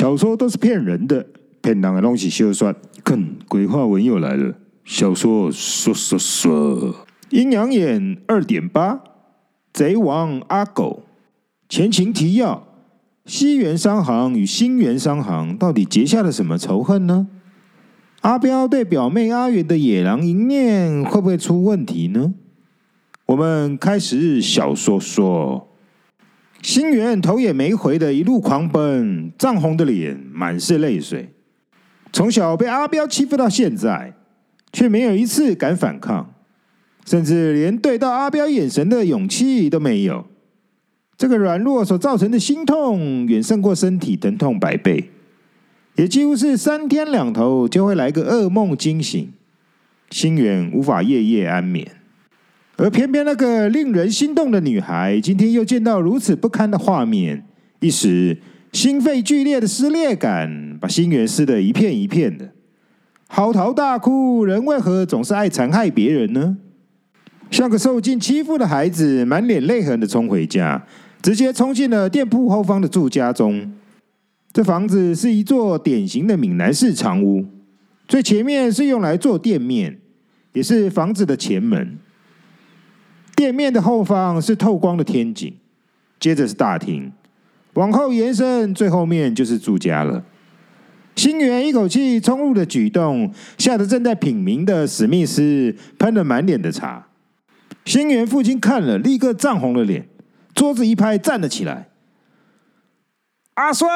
小说都是骗人的，骗人的东西休算。看，鬼话文又来了。小说说说说，阴阳眼二点八，贼王阿狗。前情提要：西园商行与新元商行到底结下了什么仇恨呢？阿彪对表妹阿元的野狼一面会不会出问题呢？我们开始小说说。心源头也没回的一路狂奔，涨红的脸，满是泪水。从小被阿彪欺负到现在，却没有一次敢反抗，甚至连对到阿彪眼神的勇气都没有。这个软弱所造成的心痛，远胜过身体疼痛百倍，也几乎是三天两头就会来个噩梦惊醒，心源无法夜夜安眠。而偏偏那个令人心动的女孩，今天又见到如此不堪的画面，一时心肺剧烈的撕裂感，把心源撕得一片一片的，嚎啕大哭。人为何总是爱残害别人呢？像个受尽欺负的孩子，满脸泪痕的冲回家。直接冲进了店铺后方的住家中。这房子是一座典型的闽南式长屋，最前面是用来做店面，也是房子的前门。店面的后方是透光的天井，接着是大厅，往后延伸，最后面就是住家了。新源一口气冲入的举动，吓得正在品茗的史密斯喷了满脸的茶。新源父亲看了，立刻涨红了脸。桌子一拍，站了起来。阿顺，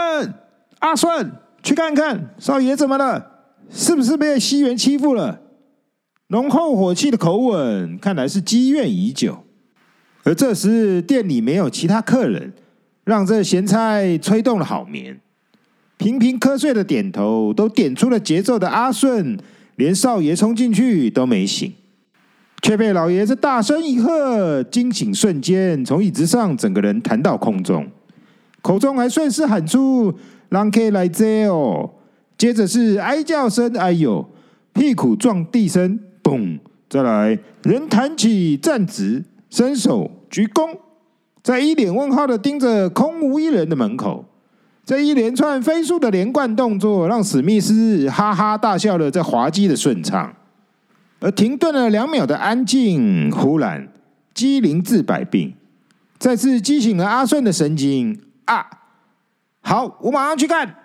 阿顺，去看看少爷怎么了？是不是被西园欺负了？浓厚火气的口吻，看来是积怨已久。而这时店里没有其他客人，让这咸菜催动了好眠。频频瞌睡的点头，都点出了节奏的阿顺，连少爷冲进去都没醒。却被老爷子大声一喝，惊醒瞬间，从椅子上整个人弹到空中，口中还顺势喊出“让 K 来接哦”，接着是哀叫声“哎呦”，屁股撞地声“”，再来人弹起站直，伸手鞠躬，在一脸问号的盯着空无一人的门口，这一连串飞速的连贯动作，让史密斯哈哈大笑了，这滑稽的顺畅。而停顿了两秒的安静，忽然机灵治百病，再次激醒了阿顺的神经啊！好，我马上去看。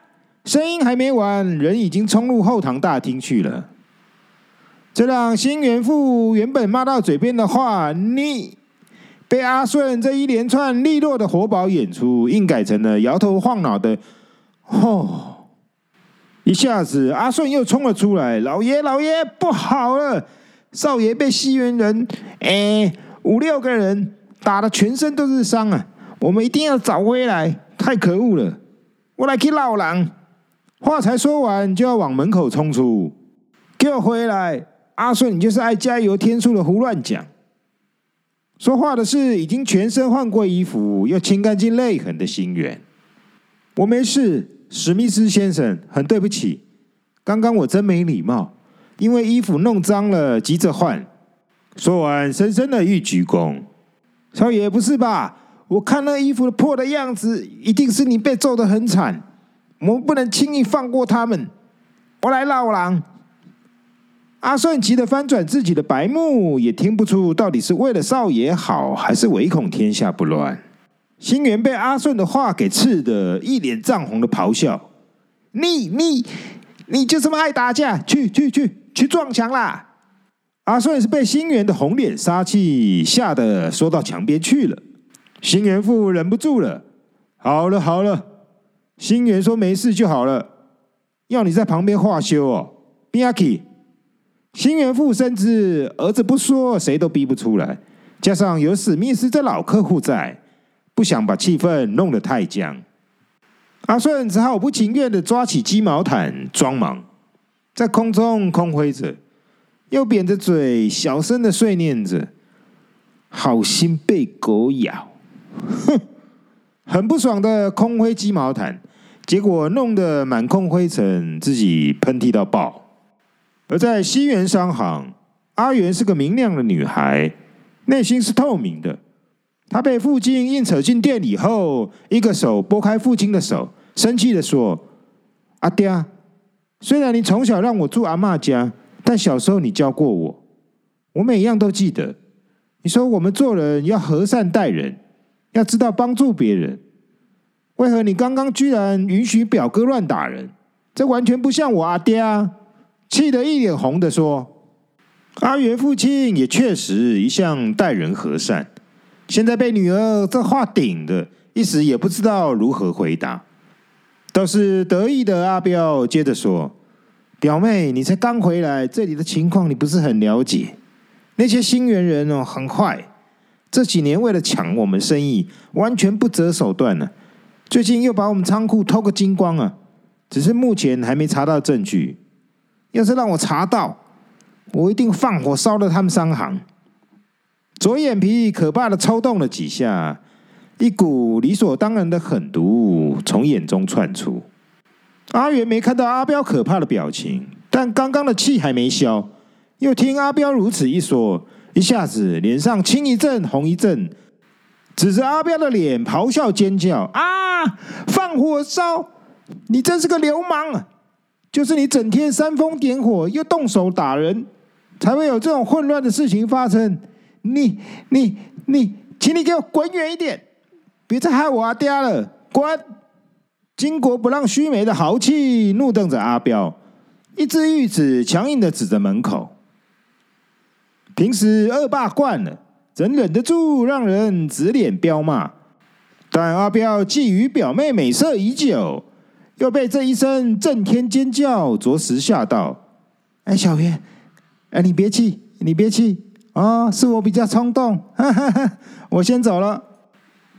声音还没完，人已经冲入后堂大厅去了。这让新元父原本骂到嘴边的话，你被阿顺这一连串利落的活宝演出，硬改成了摇头晃脑的哦。一下子，阿顺又冲了出来：“老爷，老爷，不好了！少爷被西园人，哎，五六个人打得全身都是伤啊！我们一定要找回来！太可恶了！我来去闹狼。”话才说完，就要往门口冲出。给我回来！阿顺，你就是爱加油添醋的胡乱讲。说话的是已经全身换过衣服，又清干净泪痕的心源。我没事。史密斯先生，很对不起，刚刚我真没礼貌，因为衣服弄脏了，急着换。说完，深深的一鞠躬。少爷，不是吧？我看那衣服破的样子，一定是你被揍得很惨。我们不能轻易放过他们。我来闹狼。阿顺急得翻转自己的白目，也听不出到底是为了少爷好，还是唯恐天下不乱。新源被阿顺的话给刺得一脸涨红的咆哮：“你你你就这么爱打架？去去去去撞墙啦！”阿顺是被新源的红脸杀气吓得缩到墙边去了。新源父忍不住了：“好了好了，新源说没事就好了，要你在旁边画休哦。”边阿 k 新元父深知儿子不说谁都逼不出来，加上有史密斯这老客户在。不想把气氛弄得太僵，阿顺只好不情愿的抓起鸡毛毯装忙，在空中空挥着，又扁着嘴小声的碎念着：“好心被狗咬。”哼，很不爽的空挥鸡毛毯，结果弄得满空灰尘，自己喷嚏到爆。而在西园商行，阿元是个明亮的女孩，内心是透明的。她被父亲硬扯进店里后，一个手拨开父亲的手，生气地说：“阿爹，虽然你从小让我住阿妈家，但小时候你教过我，我每样都记得。你说我们做人要和善待人，要知道帮助别人。为何你刚刚居然允许表哥乱打人？这完全不像我阿爹啊！气得一脸红的说。阿元父亲也确实一向待人和善，现在被女儿这话顶的，一时也不知道如何回答。倒是得意的阿彪接着说：“表妹，你才刚回来，这里的情况你不是很了解。那些新园人哦，很坏，这几年为了抢我们生意，完全不择手段呢。最近又把我们仓库偷个精光啊！只是目前还没查到证据。要是让我查到，我一定放火烧了他们商行。”左眼皮可怕的抽动了几下。一股理所当然的狠毒从眼中窜出。阿元没看到阿彪可怕的表情，但刚刚的气还没消，又听阿彪如此一说，一下子脸上青一阵红一阵，指着阿彪的脸咆哮尖叫：“啊！放火烧！你真是个流氓！就是你整天煽风点火，又动手打人，才会有这种混乱的事情发生。你、你、你，请你给我滚远一点！”别再害我阿爹了！滚！金国不让须眉的豪气怒瞪着阿彪，一只玉指强硬的指着门口。平时恶霸惯了，怎忍得住让人指脸彪骂？但阿彪觊觎表妹美色已久，又被这一声震天尖叫着实吓到。哎，小元，哎，你别气，你别气啊、哦！是我比较冲动，哈哈哈，我先走了。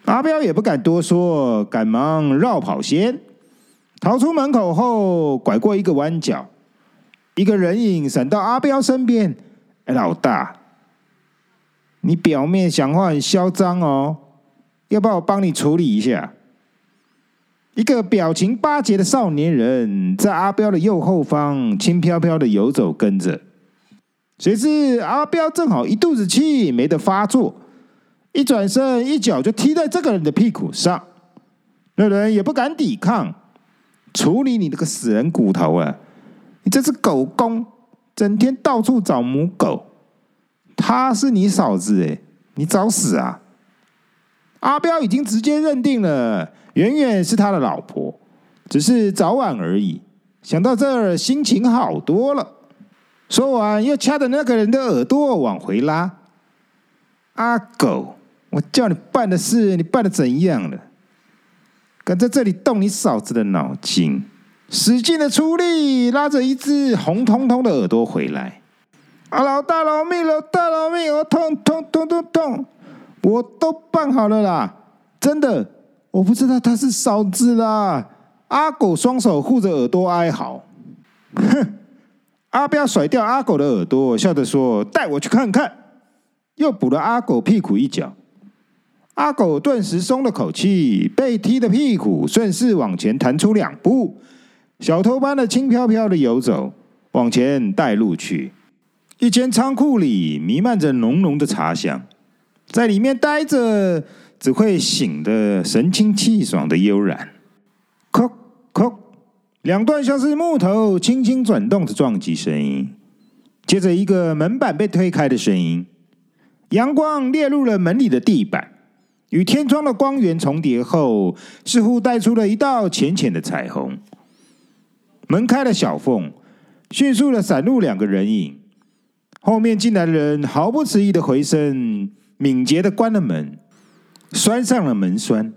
阿彪也不敢多说，赶忙绕跑先逃出门口后，拐过一个弯角，一个人影闪到阿彪身边。哎，老大，你表面讲话很嚣张哦，要不要我帮你处理一下？一个表情巴结的少年人在阿彪的右后方轻飘飘的游走跟着，谁知阿彪正好一肚子气没得发作。一转身，一脚就踢在这个人的屁股上，那人也不敢抵抗。处理你那个死人骨头啊！你这只狗公，整天到处找母狗。她是你嫂子哎，你找死啊！阿彪已经直接认定了，远远是他的老婆，只是早晚而已。想到这儿，心情好多了。说完，又掐着那个人的耳朵往回拉。阿狗。我叫你办的事，你办的怎样了？敢在这里动你嫂子的脑筋，使劲的出力拉着一只红彤彤的耳朵回来。啊，老大饶命，老大饶命！我痛痛痛痛痛！我都办好了啦，真的，我不知道他是嫂子啦。阿狗双手护着耳朵哀嚎。哼！阿彪甩掉阿狗的耳朵，笑着说：“带我去看看。”又补了阿狗屁股一脚。阿狗顿时松了口气，被踢的屁股顺势往前弹出两步，小偷般的轻飘飘的游走，往前带路去。一间仓库里弥漫着浓浓的茶香，在里面待着只会醒得神清气爽的悠然。叩叩，两段像是木头轻轻转动的撞击声音，接着一个门板被推开的声音，阳光列入了门里的地板。与天窗的光源重叠后，似乎带出了一道浅浅的彩虹。门开了小缝，迅速的闪入两个人影。后面进来的人毫不迟疑的回身，敏捷的关了门，拴上了门栓。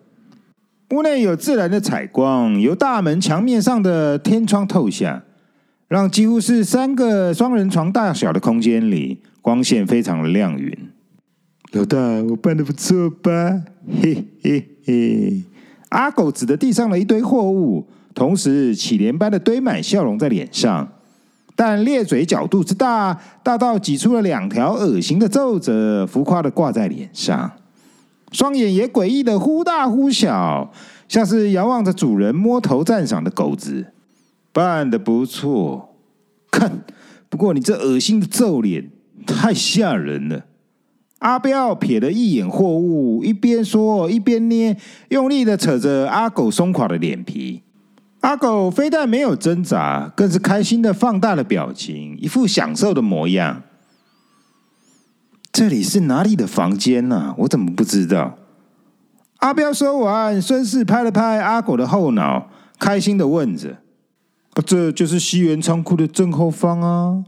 屋内有自然的采光，由大门墙面上的天窗透下，让几乎是三个双人床大小的空间里，光线非常的亮匀。老大，我办的不错吧？嘿嘿嘿！阿狗指着地上的一堆货物，同时乞怜般的堆满笑容在脸上，但咧嘴角度之大，大到挤出了两条恶心的皱褶，浮夸的挂在脸上，双眼也诡异的忽大忽小，像是遥望着主人摸头赞赏的狗子。办的不错，看，不过你这恶心的皱脸太吓人了。阿彪瞥了一眼货物，一边说一边捏，用力的扯着阿狗松垮的脸皮。阿狗非但没有挣扎，更是开心的放大了表情，一副享受的模样。这里是哪里的房间呢、啊？我怎么不知道？阿彪说完，顺势拍了拍阿狗的后脑，开心的问着：“，这就是西园仓库的正后方啊！”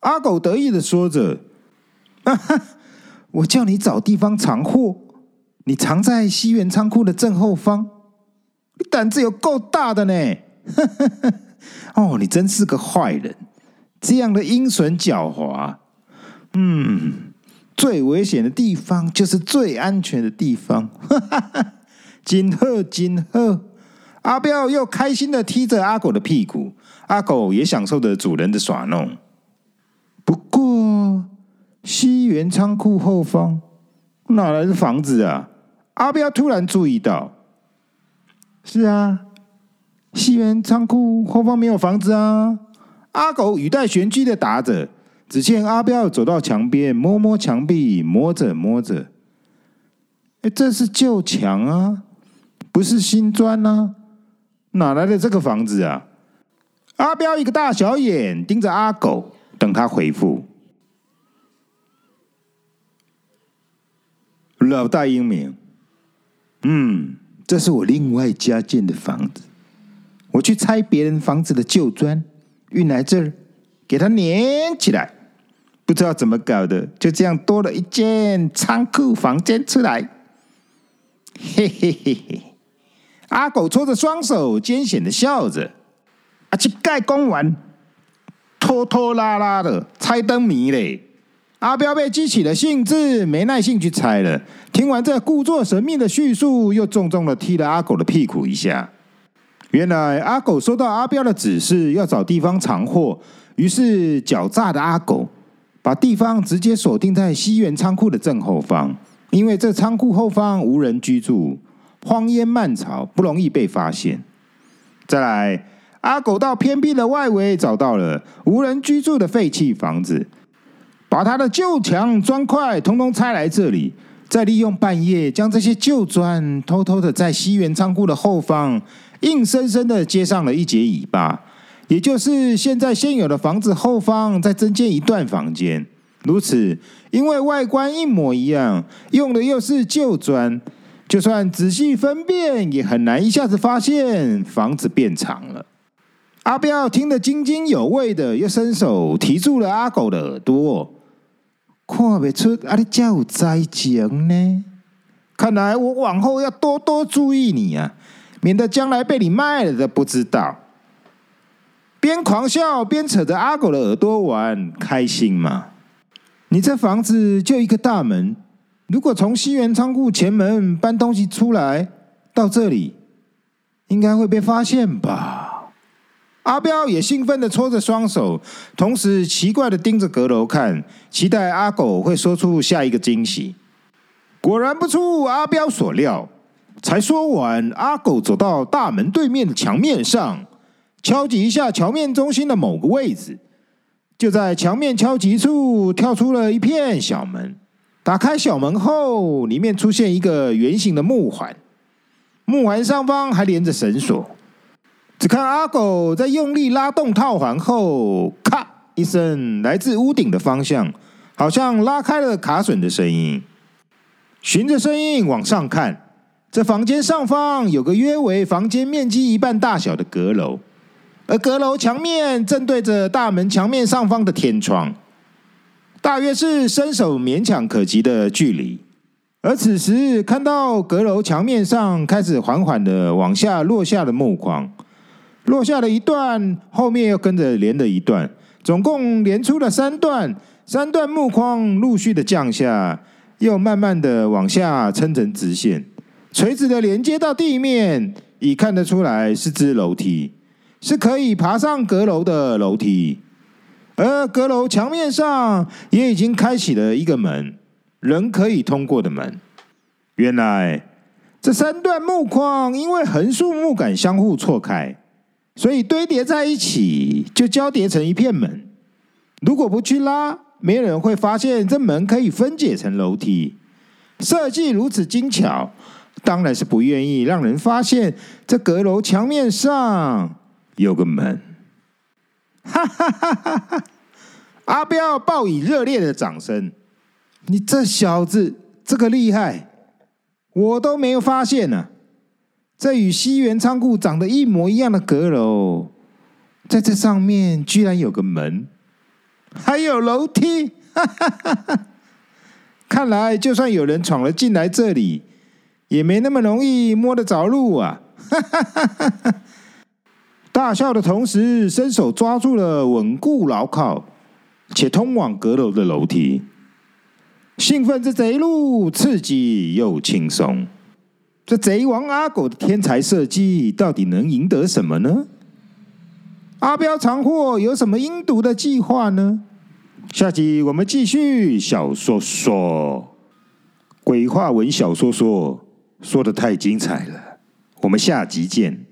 阿狗得意的说着：“哈哈，我叫你找地方藏货，你藏在西园仓库的正后方。”你胆子有够大的呢！哦，你真是个坏人，这样的阴损狡猾。嗯，最危险的地方就是最安全的地方。金鹤，金鹤，阿彪又开心的踢着阿狗的屁股，阿狗也享受着主人的耍弄。不过，西园仓库后方哪来的房子啊？阿彪突然注意到。是啊，西园仓库后方没有房子啊！阿狗语带玄机的答着。只见阿彪走到墙边，摸摸墙壁，摸着摸着，哎，这是旧墙啊，不是新砖啊，哪来的这个房子啊？阿彪一个大小眼盯着阿狗，等他回复。老大英明，嗯。这是我另外加建的房子，我去拆别人房子的旧砖，运来这儿，给它粘起来，不知道怎么搞的，就这样多了一间仓库房间出来。嘿嘿嘿嘿，阿狗搓着双手，艰险的笑着。啊，去盖公完，拖拖拉拉的猜灯谜嘞。阿彪被激起了兴致，没耐性去猜了。听完这故作神秘的叙述，又重重的踢了阿狗的屁股一下。原来阿狗收到阿彪的指示，要找地方藏货，于是狡诈的阿狗把地方直接锁定在西园仓库的正后方，因为这仓库后方无人居住，荒烟蔓草，不容易被发现。再来，阿狗到偏僻的外围找到了无人居住的废弃房子。把他的旧墙砖块通通拆来这里，再利用半夜将这些旧砖偷偷的在西园仓库的后方硬生生的接上了一节尾巴，也就是现在现有的房子后方再增建一段房间。如此，因为外观一模一样，用的又是旧砖，就算仔细分辨，也很难一下子发现房子变长了。阿彪听得津津有味的，又伸手提住了阿狗的耳朵。看不出阿，你家有灾情呢？看来我往后要多多注意你啊，免得将来被你卖了都不知道。边狂笑边扯着阿狗的耳朵玩，开心吗？你这房子就一个大门，如果从西园仓库前门搬东西出来到这里，应该会被发现吧？阿彪也兴奋的搓着双手，同时奇怪的盯着阁楼看，期待阿狗会说出下一个惊喜。果然不出阿彪所料，才说完，阿狗走到大门对面的墙面上，敲击一下墙面中心的某个位置，就在墙面敲击处跳出了一片小门。打开小门后，里面出现一个圆形的木环，木环上方还连着绳索。只看阿狗在用力拉动套环后，咔一声，来自屋顶的方向，好像拉开了卡榫的声音。循着声音往上看，这房间上方有个约为房间面积一半大小的阁楼，而阁楼墙面正对着大门墙面上方的天窗，大约是伸手勉强可及的距离。而此时看到阁楼墙面上开始缓缓的往下落下的木框。落下了一段，后面又跟着连了一段，总共连出了三段。三段木框陆续的降下，又慢慢的往下撑成直线，垂直的连接到地面，已看得出来是支楼梯，是可以爬上阁楼的楼梯。而阁楼墙面上也已经开启了一个门，人可以通过的门。原来这三段木框因为横竖木杆相互错开。所以堆叠在一起，就交叠成一片门。如果不去拉，没人会发现这门可以分解成楼梯。设计如此精巧，当然是不愿意让人发现这阁楼墙面上有个门。哈哈哈哈哈！阿彪报以热烈的掌声。你这小子，这个厉害，我都没有发现呢、啊。这与西园仓库长得一模一样的阁楼，在这上面居然有个门，还有楼梯。哈哈哈哈！看来，就算有人闯了进来这里，也没那么容易摸得着路啊！哈哈哈哈哈！大笑的同时，伸手抓住了稳固牢靠且通往阁楼的楼梯。兴奋之贼路，刺激又轻松。这贼王阿狗的天才设计，到底能赢得什么呢？阿彪藏货有什么阴毒的计划呢？下集我们继续小说说鬼话文小说说，说的太精彩了，我们下集见。